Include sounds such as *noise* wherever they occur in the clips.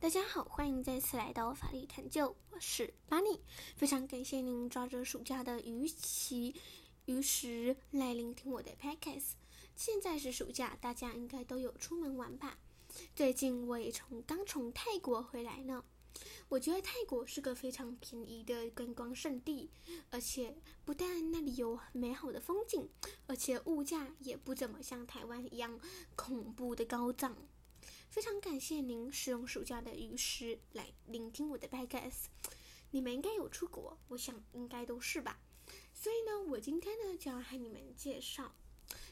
大家好，欢迎再次来到法律探究，我是拉尼。非常感谢您抓着暑假的鱼期、鱼时来聆听我的 podcast。现在是暑假，大家应该都有出门玩吧？最近我也从刚从泰国回来呢。我觉得泰国是个非常便宜的观光胜地，而且不但那里有美好的风景，而且物价也不怎么像台湾一样恐怖的高涨。非常感谢您使用暑假的余时来聆听我的 podcast。你们应该有出国，我想应该都是吧。所以呢，我今天呢就要和你们介绍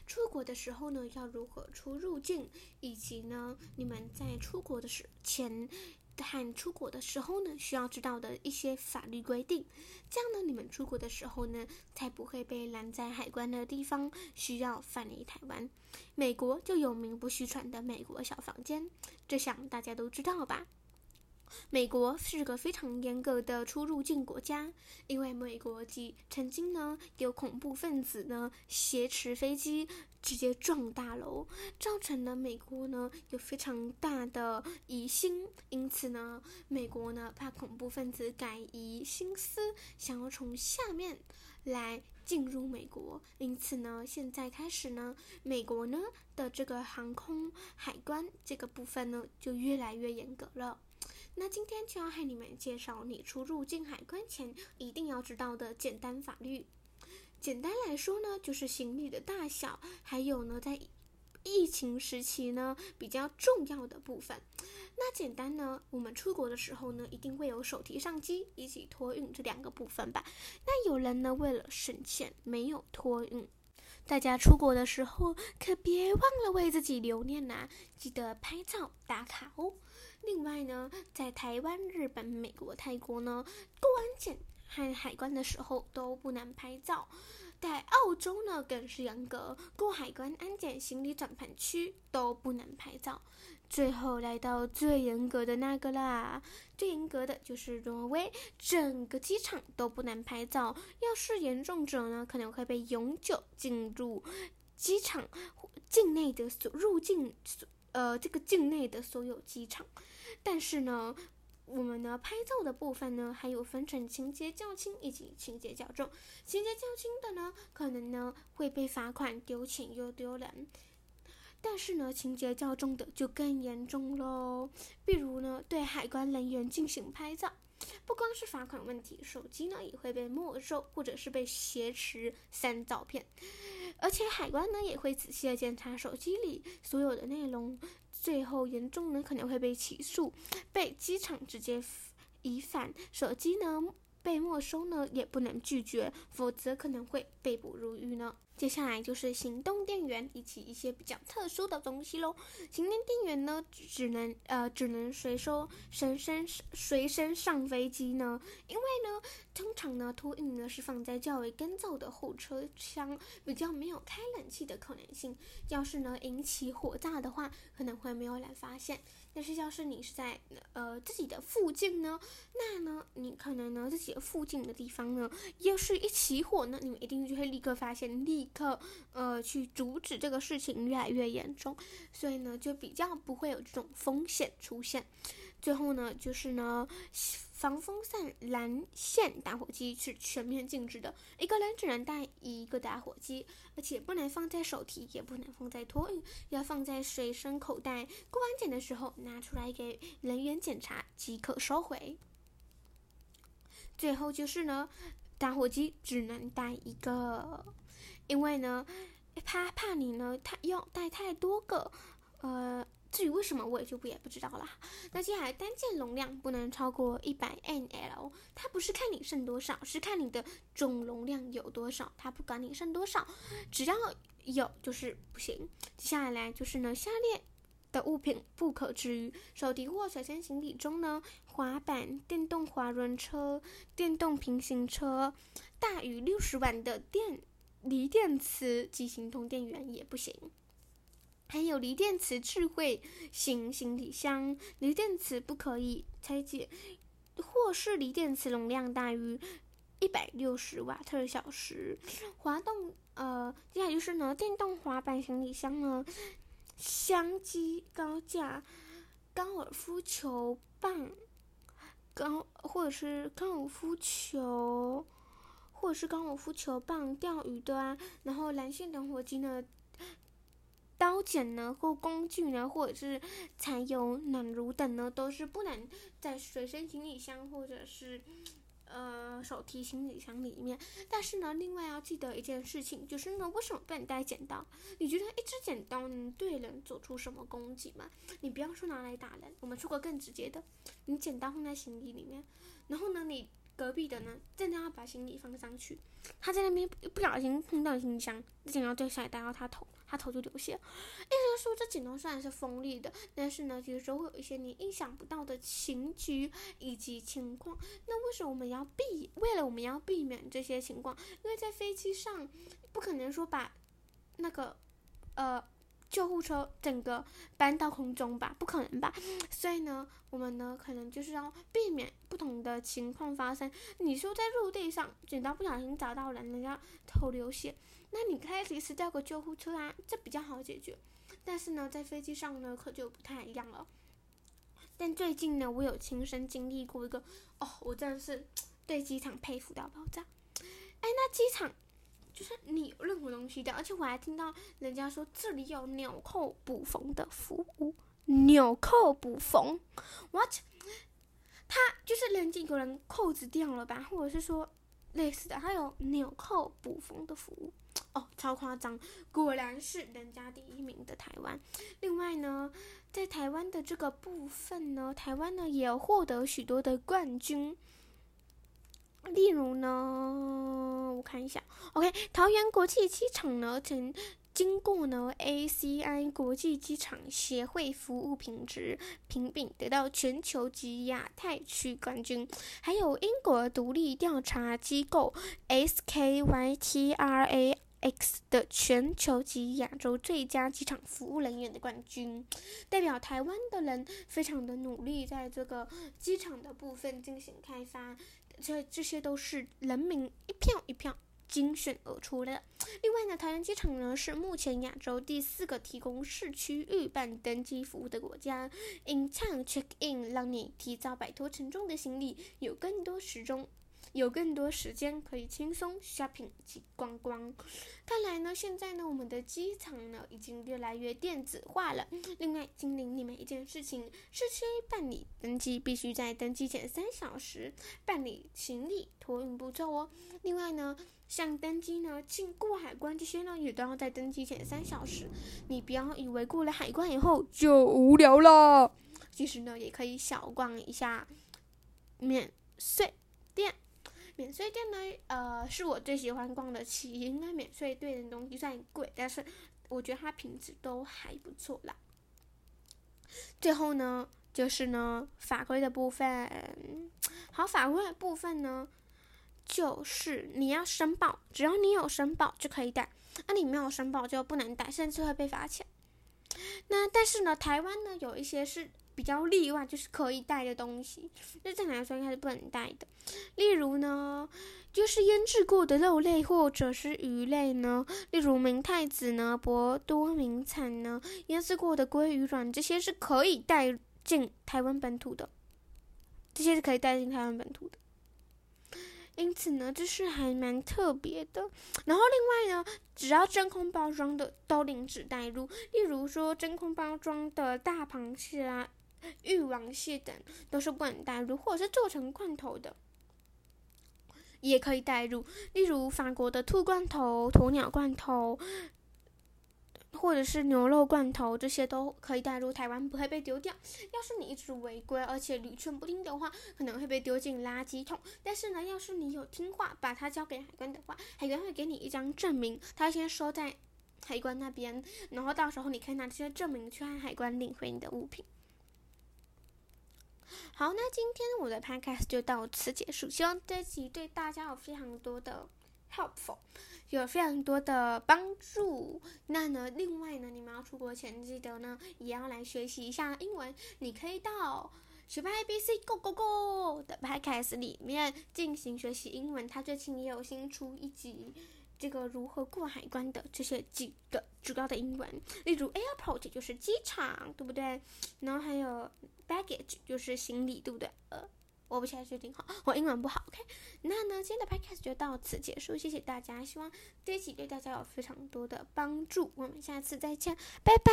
出国的时候呢要如何出入境，以及呢你们在出国的时前和出国的时候呢需要知道的一些法律规定。这样呢，你们出国的时候呢才不会被拦在海关的地方，需要返回台湾。美国就有名不虚传的美国小房间，这想大家都知道吧？美国是个非常严格的出入境国家，因为美国既曾经呢有恐怖分子呢挟持飞机直接撞大楼，造成了美国呢有非常大的疑心，因此呢美国呢怕恐怖分子改移心思，想要从下面来进入美国，因此呢现在开始呢美国呢的这个航空海关这个部分呢就越来越严格了。那今天就要和你们介绍你出入境海关前一定要知道的简单法律。简单来说呢，就是行李的大小，还有呢在疫情时期呢比较重要的部分。那简单呢，我们出国的时候呢，一定会有手提上机以及托运这两个部分吧。那有人呢为了省钱没有托运，大家出国的时候可别忘了为自己留念呐，记得拍照打卡哦。另外呢，在台湾、日本、美国、泰国呢，过安检和海关的时候都不能拍照。在澳洲呢，更是严格，过海关、安检、行李转盘区都不能拍照。最后来到最严格的那个啦，最严格的就是挪威，整个机场都不能拍照。要是严重者呢，可能会被永久进入机场境内的所入境。呃，这个境内的所有机场，但是呢，我们呢拍照的部分呢，还有分成情节较轻以及情节较重。情节较轻的呢，可能呢会被罚款、丢钱又丢人；但是呢，情节较重的就更严重喽。比如呢，对海关人员进行拍照。不光是罚款问题，手机呢也会被没收，或者是被挟持删照片，而且海关呢也会仔细的检查手机里所有的内容，最后严重呢可能会被起诉，被机场直接移返，手机呢被没收呢也不能拒绝，否则可能会被捕入狱呢。接下来就是行动电源以及一些比较特殊的东西喽。行动电源呢，只能呃只能随收随身随身上飞机呢，因为呢，通常呢托运呢是放在较为干燥的后车厢，比较没有开冷气的可能性。要是呢引起火炸的话，可能会没有人发现。但是要是你是在呃自己的附近呢，那呢你可能呢自己的附近的地方呢，要是一起火呢，你们一定就会立刻发现立。刻呃去阻止这个事情越来越严重，所以呢就比较不会有这种风险出现。最后呢就是呢防风扇蓝线打火机是全面禁止的，一个人只能带一个打火机，而且不能放在手提，也不能放在托运，要放在随身口袋。过安检的时候拿出来给人员检查即可收回。最后就是呢。打火机只能带一个，因为呢，怕怕你呢，他要带太多个，呃，至于为什么我也就不也不知道啦。那接下来单件容量不能超过一百 ml，它不是看你剩多少，是看你的总容量有多少，它不管你剩多少，只要有就是不行。接下来就是呢，下列。的物品不可置于手提或随身行李中呢。滑板、电动滑轮车、电动平行车，大于六十瓦的电锂电池及行通电源也不行。还有锂电池智慧型行李箱，锂电池不可以拆解，或是锂电池容量大于一百六十瓦特小时。滑动呃，接下来就是呢，电动滑板行李箱呢。相机高架高尔夫球棒，高或者是高尔夫球，或者是高尔夫球棒、钓鱼的啊，然后蓝线打火机呢，刀剪呢或工具呢，或者是柴油暖炉等呢，都是不能在随身行李箱或者是。呃，手提行李箱里面，但是呢，另外要记得一件事情，就是呢，为什么不能带剪刀？你觉得一支剪刀能对人做出什么攻击吗？你不要说拿来打人，我们说个更直接的，你剪刀放在行李里面，然后呢，你。隔壁的呢，正要把行李放上去，他在那边不小心碰到行李箱，剪刀掉下来打到他头，他头就流血。意思说，这剪刀虽然是锋利的，但是呢，有时候会有一些你意想不到的情局以及情况。那为什么我们要避？为了我们要避免这些情况，因为在飞机上不可能说把那个呃。救护车整个搬到空中吧，不可能吧？所以呢，我们呢可能就是要避免不同的情况发生。你说在陆地上剪刀不小心砸到人，人家头流血，那你可以及时叫个救护车啊，这比较好解决。但是呢，在飞机上呢可就不太一样了。但最近呢，我有亲身经历过一个，哦，我真的是 *tsk* 对机场佩服到爆炸。哎，那机场。就是你任何东西的，而且我还听到人家说这里有纽扣补缝的服务，纽扣补缝，what？他就是人家有人扣子掉了吧，或者是说类似的，他有纽扣补缝的服务，哦，超夸张，果然是人家第一名的台湾。另外呢，在台湾的这个部分呢，台湾呢也获得许多的冠军。例如呢，我看一下，OK，桃园国际机场呢，曾经过呢 ACI 国际机场协会服务品质评比，得到全球及亚太区冠军。还有英国独立调查机构 SKYTRAX 的全球及亚洲最佳机场服务人员的冠军，代表台湾的人非常的努力，在这个机场的部分进行开发。这这些都是人民一票一票精选而出的。另外呢，桃园机场呢是目前亚洲第四个提供市区预办登机服务的国家。In time check in，让你提早摆脱沉重的行李，有更多时钟。有更多时间可以轻松 shopping 及逛逛。看来呢，现在呢，我们的机场呢已经越来越电子化了。另外，精灵你们一件事情：市区办理登机必须在登机前三小时办理行李托运步骤哦。另外呢，像登机呢、进过海关这些呢，也都要在登机前三小时。你不要以为过了海关以后就无聊了，其实呢，也可以小逛一下免税店。免税店呢，呃，是我最喜欢逛的起因。因为免税店的东西虽然贵，但是我觉得它品质都还不错啦。最后呢，就是呢法规的部分。好，法规的部分呢，就是你要申报，只要你有申报就可以带，那你没有申报就不能带，甚至会被罚钱。那但是呢，台湾呢有一些是。比较例外就是可以带的东西，那正常来说应该是不能带的。例如呢，就是腌制过的肉类或者是鱼类呢，例如明太子呢、博多名产呢、腌制过的鲑鱼卵，这些是可以带进台湾本土的，这些是可以带进台湾本土的。因此呢，这是还蛮特别的。然后另外呢，只要真空包装的都禁止带入，例如说真空包装的大螃蟹啊。玉王蟹等都是不能带入，或者是做成罐头的，也可以带入。例如法国的兔罐头、鸵鸟罐头，或者是牛肉罐头，这些都可以带入。台湾不会被丢掉。要是你一直违规，而且屡劝不听的话，可能会被丢进垃圾桶。但是呢，要是你有听话，把它交给海关的话，海关会给你一张证明，他先收在海关那边，然后到时候你可以拿这些证明去和海关领回你的物品。好，那今天我的 podcast 就到此结束。希望这集对大家有非常多的 helpful，有非常多的帮助。那呢，另外呢，你们要出国前记得呢，也要来学习一下英文。你可以到学霸 ABC Go Go Go 的 podcast 里面进行学习英文。它最近也有新出一集这个如何过海关的这些几个主要的英文，例如 airport 就是机场，对不对？然后还有 baggage 就是行李，对不对？呃，我不太确定哈，我英文不好。OK，那呢，今天的 podcast 就到此结束，谢谢大家，希望这一集对大家有非常多的帮助。我们下次再见，拜拜。